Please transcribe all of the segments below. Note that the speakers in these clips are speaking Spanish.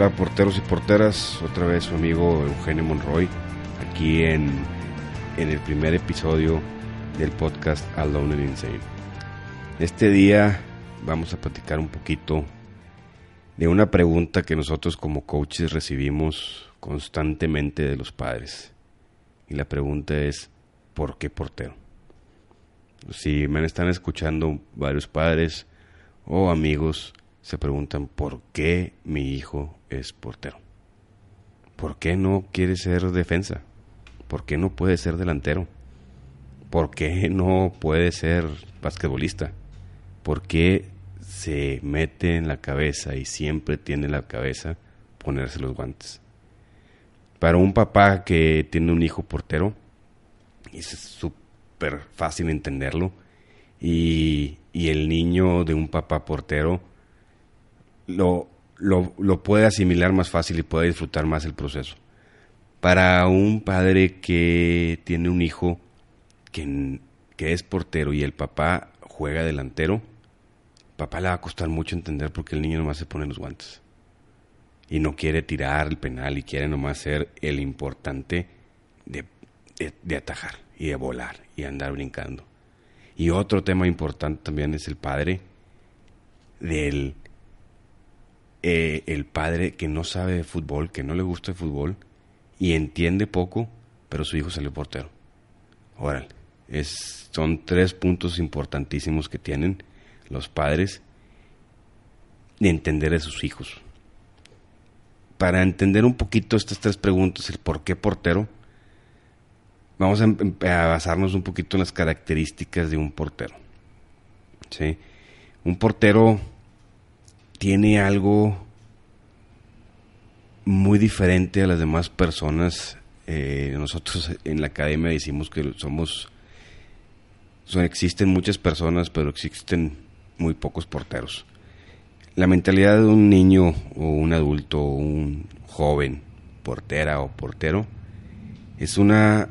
Hola porteros y porteras, otra vez su amigo Eugenio Monroy, aquí en, en el primer episodio del podcast Alone and Insane. Este día vamos a platicar un poquito de una pregunta que nosotros como coaches recibimos constantemente de los padres. Y la pregunta es, ¿por qué portero? Si me están escuchando varios padres o amigos, se preguntan por qué mi hijo es portero. ¿Por qué no quiere ser defensa? ¿Por qué no puede ser delantero? ¿Por qué no puede ser basquetbolista? ¿Por qué se mete en la cabeza y siempre tiene en la cabeza ponerse los guantes? Para un papá que tiene un hijo portero, es súper fácil entenderlo, y, y el niño de un papá portero lo, lo, puede asimilar más fácil y puede disfrutar más el proceso. Para un padre que tiene un hijo que, que es portero y el papá juega delantero, papá le va a costar mucho entender porque el niño nomás se pone los guantes. Y no quiere tirar el penal y quiere nomás ser el importante de, de atajar y de volar y andar brincando. Y otro tema importante también es el padre del eh, el padre que no sabe fútbol, que no le gusta el fútbol y entiende poco, pero su hijo sale portero. Órale, es, son tres puntos importantísimos que tienen los padres de entender a sus hijos. Para entender un poquito estas tres preguntas, el por qué portero, vamos a, a basarnos un poquito en las características de un portero. ¿sí? Un portero tiene algo muy diferente a las demás personas. Eh, nosotros en la academia decimos que somos, existen muchas personas, pero existen muy pocos porteros. La mentalidad de un niño o un adulto o un joven, portera o portero, es una,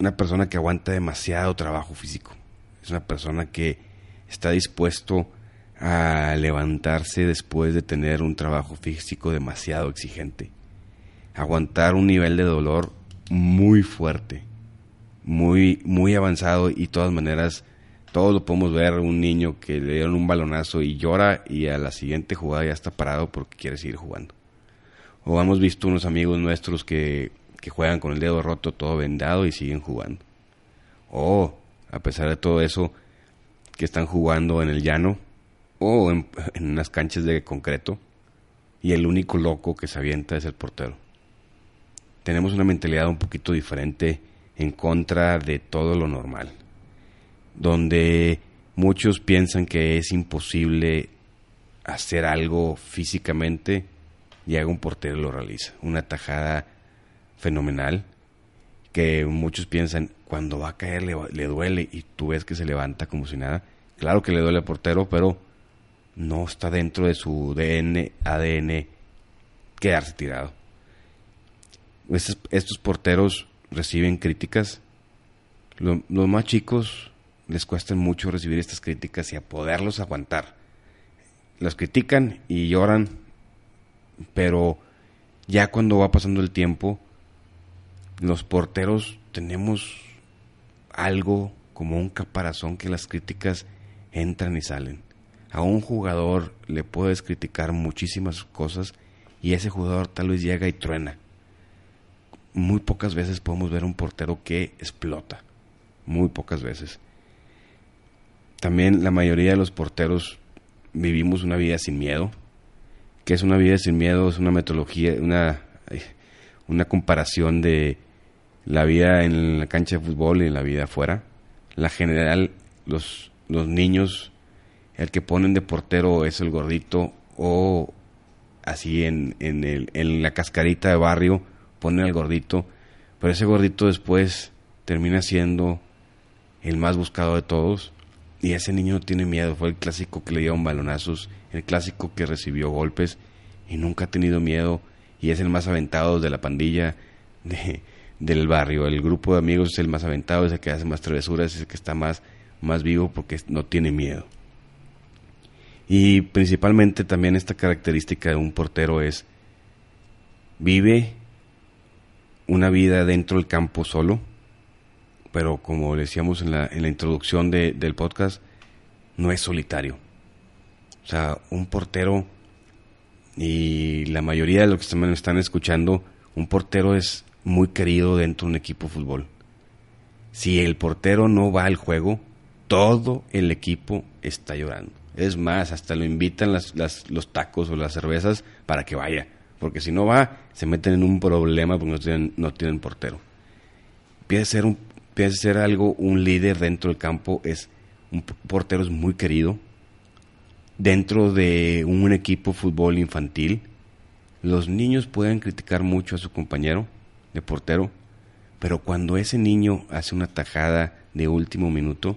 una persona que aguanta demasiado trabajo físico. Es una persona que está dispuesto a levantarse después de tener un trabajo físico demasiado exigente. Aguantar un nivel de dolor muy fuerte, muy, muy avanzado y de todas maneras todos lo podemos ver, un niño que le dieron un balonazo y llora y a la siguiente jugada ya está parado porque quiere seguir jugando. O hemos visto unos amigos nuestros que, que juegan con el dedo roto todo vendado y siguen jugando. O, a pesar de todo eso, que están jugando en el llano o en, unas canchas de concreto y el único loco que se avienta es el portero. Tenemos una mentalidad un poquito diferente en contra de todo lo normal, donde muchos piensan que es imposible hacer algo físicamente y un portero lo realiza. Una tajada fenomenal que muchos piensan cuando va a caer le, le, duele y tú ves que se levanta como si nada. Claro que le duele al portero, pero no está dentro de su DN, ADN quedarse tirado. Estos, porteros reciben críticas. los más chicos les cuesta mucho recibir estas críticas y a poderlos aguantar. Los critican y lloran, pero ya cuando va pasando el tiempo, los porteros tenemos algo como un caparazón que las críticas entran y salen a un jugador le puedes criticar muchísimas cosas y ese jugador tal vez llega y truena. Muy pocas veces podemos ver un portero que explota. Muy pocas veces. También la mayoría de los porteros vivimos una vida sin miedo. que es una vida sin miedo? Es una metodología, una, una comparación de la vida en la cancha de fútbol y la vida afuera. La general, los, los niños el que ponen de portero es el gordito o así en, en, el, en la cascarita de barrio ponen al gordito, pero ese gordito después termina siendo el más buscado de todos y ese niño no tiene miedo, fue el clásico que le dieron balonazos, el clásico que recibió golpes y nunca ha tenido miedo y es el más aventado de la pandilla de, del barrio, el grupo de amigos es el más aventado, es el que hace más travesuras, es el que está más, más vivo porque no tiene miedo. Y principalmente también esta característica de un portero es vive una vida dentro del campo solo, pero como decíamos en la, en la introducción del podcast, no es solitario. O sea, un portero, y la mayoría de los que me están escuchando, un portero es muy querido dentro de un equipo de fútbol. Si el portero no va al juego, todo el equipo está llorando. Es más, hasta lo invitan las, los tacos o las cervezas para que vaya. Porque si no va, se meten en un problema porque no tienen, no tienen portero. Empieza ser, a ser algo, un líder dentro del campo. Es, un portero es muy querido. Dentro de un equipo de fútbol infantil, los niños pueden criticar mucho a su compañero de portero, pero cuando ese niño hace una tajada de último minuto,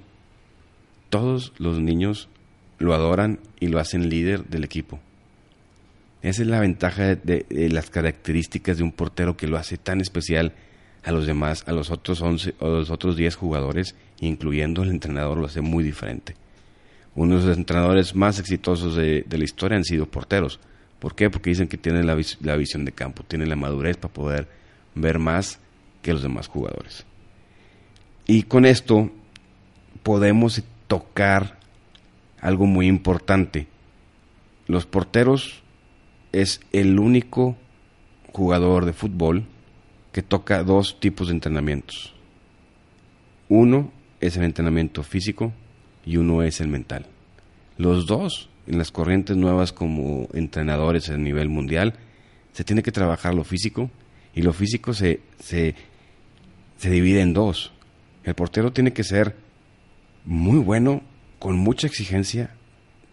todos los niños lo adoran y lo hacen líder del equipo. Esa es la ventaja de, las características de un portero que lo hace tan especial a los demás, a los otros 11 o los otros 10 jugadores, incluyendo el entrenador, lo hace muy diferente. Uno de los entrenadores más exitosos de, la historia han sido porteros. ¿Por qué? Porque dicen que tienen la, la visión de campo, tienen la madurez para poder ver más que los demás jugadores. Y con esto podemos tocar algo muy importante. Los porteros es el único jugador de fútbol que toca dos tipos de entrenamientos. Uno es el entrenamiento físico y uno es el mental. Los dos, en las corrientes nuevas como entrenadores a nivel mundial, se tiene que trabajar lo físico y lo físico se, se, se divide en dos. El portero tiene que ser muy bueno, con mucha exigencia,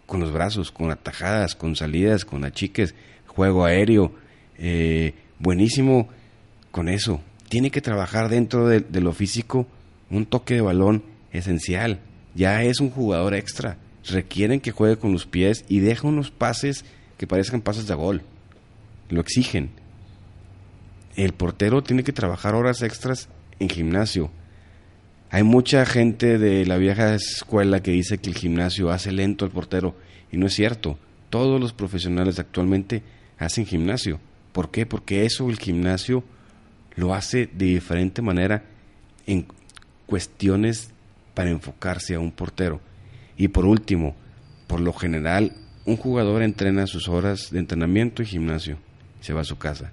con los brazos, con atajadas, con salidas, con achiques, juego aéreo, eh, buenísimo con eso. Tiene que trabajar dentro de, de, lo físico un toque de balón esencial. Ya es un jugador extra. Requieren que juegue con los pies y deja unos pases que parezcan pases de gol. Lo exigen. El portero tiene que trabajar horas extras en gimnasio. Hay mucha gente de la vieja escuela que dice que el gimnasio hace lento al portero y no es cierto. Todos los profesionales actualmente hacen gimnasio. ¿Por qué? Porque eso el gimnasio lo hace de diferente manera en cuestiones para enfocarse a un portero. Y por último, por lo general, un jugador entrena sus horas de entrenamiento y gimnasio. Se va a su casa.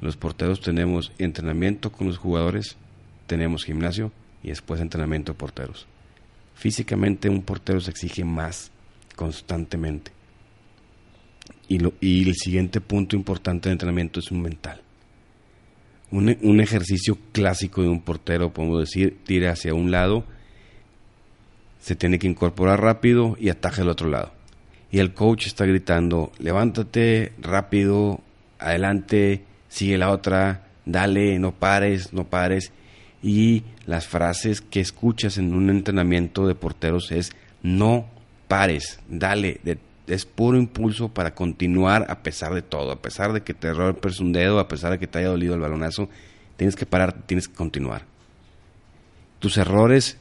Los porteros tenemos entrenamiento con los jugadores, tenemos gimnasio y después entrenamiento de porteros. Físicamente un portero se exige más constantemente. Y, lo, y el siguiente punto importante de entrenamiento es un mental. Un, un, ejercicio clásico de un portero, podemos decir, tira hacia un lado, se tiene que incorporar rápido y ataja al otro lado. Y el coach está gritando, levántate rápido, adelante, sigue la otra, dale, no pares, no pares. Y las frases que escuchas en un entrenamiento de porteros es no pares, dale, es puro impulso para continuar a pesar de todo, a pesar de que te rompes un dedo, a pesar de que te haya dolido el balonazo, tienes que parar, tienes que continuar. Tus errores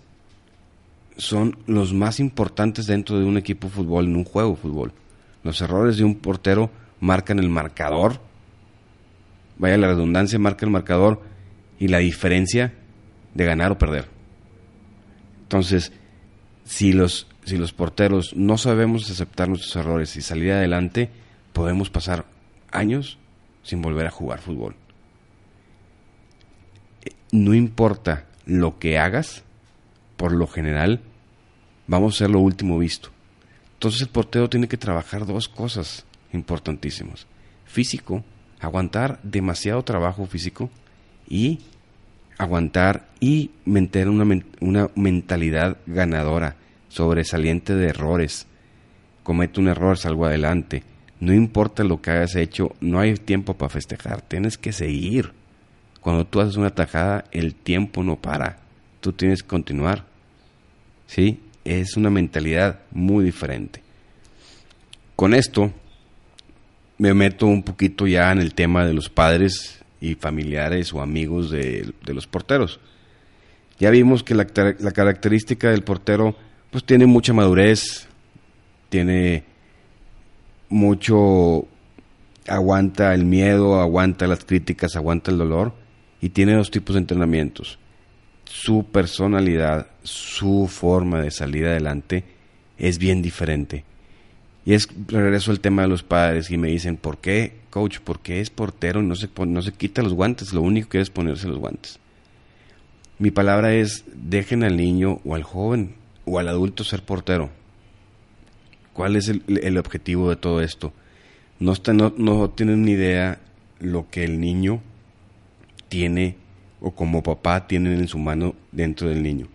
son los más importantes dentro de un equipo de fútbol, en un juego de fútbol. Los errores de un portero marcan el marcador, vaya la redundancia, marca el marcador y la diferencia de ganar o perder. Entonces, si los, si los porteros no sabemos aceptar nuestros errores y salir adelante, podemos pasar años sin volver a jugar fútbol. No importa lo que hagas, por lo general, vamos a ser lo último visto. Entonces el portero tiene que trabajar dos cosas importantísimas. Físico, aguantar demasiado trabajo físico y aguantar y mantener una, una mentalidad ganadora, sobresaliente de errores. Comete un error, salgo adelante. No importa lo que hayas hecho, no hay tiempo para festejar, tienes que seguir. Cuando tú haces una tajada, el tiempo no para, tú tienes que continuar. ¿Sí? Es una mentalidad muy diferente. Con esto me meto un poquito ya en el tema de los padres y familiares o amigos de, los porteros. Ya vimos que la, característica del portero pues tiene mucha madurez, tiene mucho aguanta el miedo, aguanta las críticas, aguanta el dolor y tiene dos tipos de entrenamientos. Su personalidad, su forma de salir adelante es bien diferente. Y es regreso al tema de los padres y me dicen, ¿por qué, coach? ¿Por qué es portero no se, no se quita los guantes? Lo único que es ponerse los guantes. Mi palabra es, dejen al niño o al joven o al adulto ser portero. ¿Cuál es el, objetivo de todo esto? No, no, no tienen ni idea lo que el niño tiene o como papá tienen en su mano dentro del niño.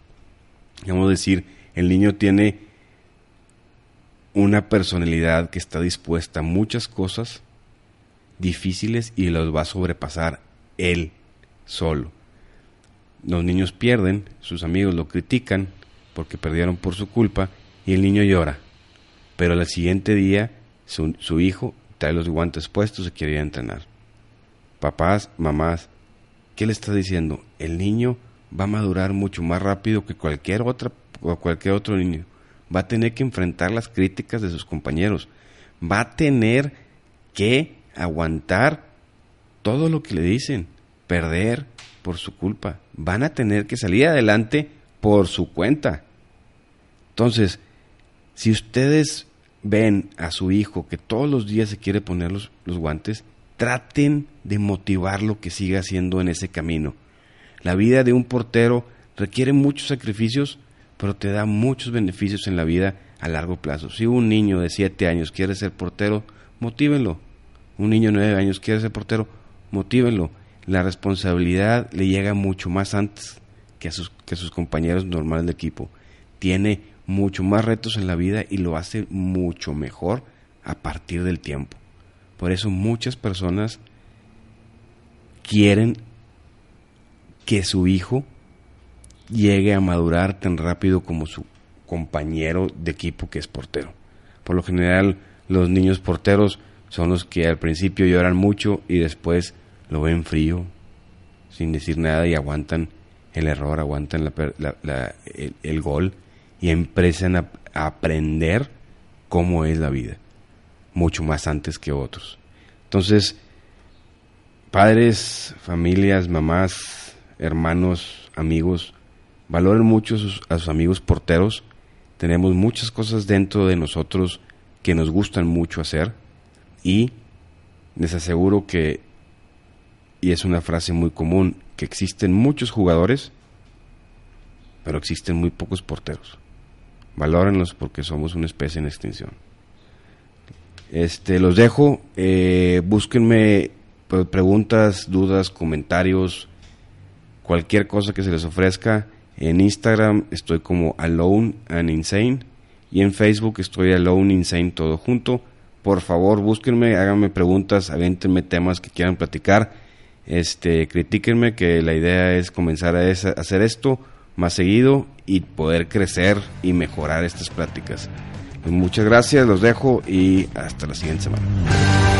Vamos a decir, el niño tiene una personalidad que está dispuesta a muchas cosas difíciles y los va a sobrepasar él solo. Los niños pierden, sus amigos lo critican porque perdieron por su culpa y el niño llora. Pero al siguiente día su, hijo trae los guantes puestos y quiere ir a entrenar. Papás, mamás, ¿qué le está diciendo? El niño va a madurar mucho más rápido que cualquier otra o cualquier otro niño va a tener que enfrentar las críticas de sus compañeros, va a tener que aguantar todo lo que le dicen, perder por su culpa, van a tener que salir adelante por su cuenta. Entonces, si ustedes ven a su hijo que todos los días se quiere poner los, los guantes, traten de motivarlo que siga haciendo en ese camino. La vida de un portero requiere muchos sacrificios, pero te da muchos beneficios en la vida a largo plazo. Si un niño de 7 años quiere ser portero, motívenlo. Un niño de 9 años quiere ser portero, motívenlo. La responsabilidad le llega mucho más antes que a sus, que sus compañeros normales de equipo. Tiene mucho más retos en la vida y lo hace mucho mejor a partir del tiempo. Por eso muchas personas quieren que su hijo llegue a madurar tan rápido como su compañero de equipo que es portero. Por lo general, los niños porteros son los que al principio lloran mucho y después lo ven frío, sin decir nada y aguantan el error, aguantan el, gol y empiezan a, aprender cómo es la vida, mucho más antes que otros. Entonces, padres, familias, mamás, hermanos, amigos, Valoren mucho a sus, amigos porteros. Tenemos muchas cosas dentro de nosotros que nos gustan mucho hacer y les aseguro que, y es una frase muy común, que existen muchos jugadores, pero existen muy pocos porteros. Valórenlos porque somos una especie en extinción. Este, los dejo. Eh, búsquenme pues, preguntas, dudas, comentarios, cualquier cosa que se les ofrezca. En Instagram estoy como Alone and Insane. Y en Facebook estoy Alone Insane todo junto. Por favor, búsquenme, háganme preguntas, avéntenme temas que quieran platicar. Este, critíquenme que la idea es comenzar a, hacer esto más seguido y poder crecer y mejorar estas pláticas. muchas gracias, los dejo y hasta la siguiente semana.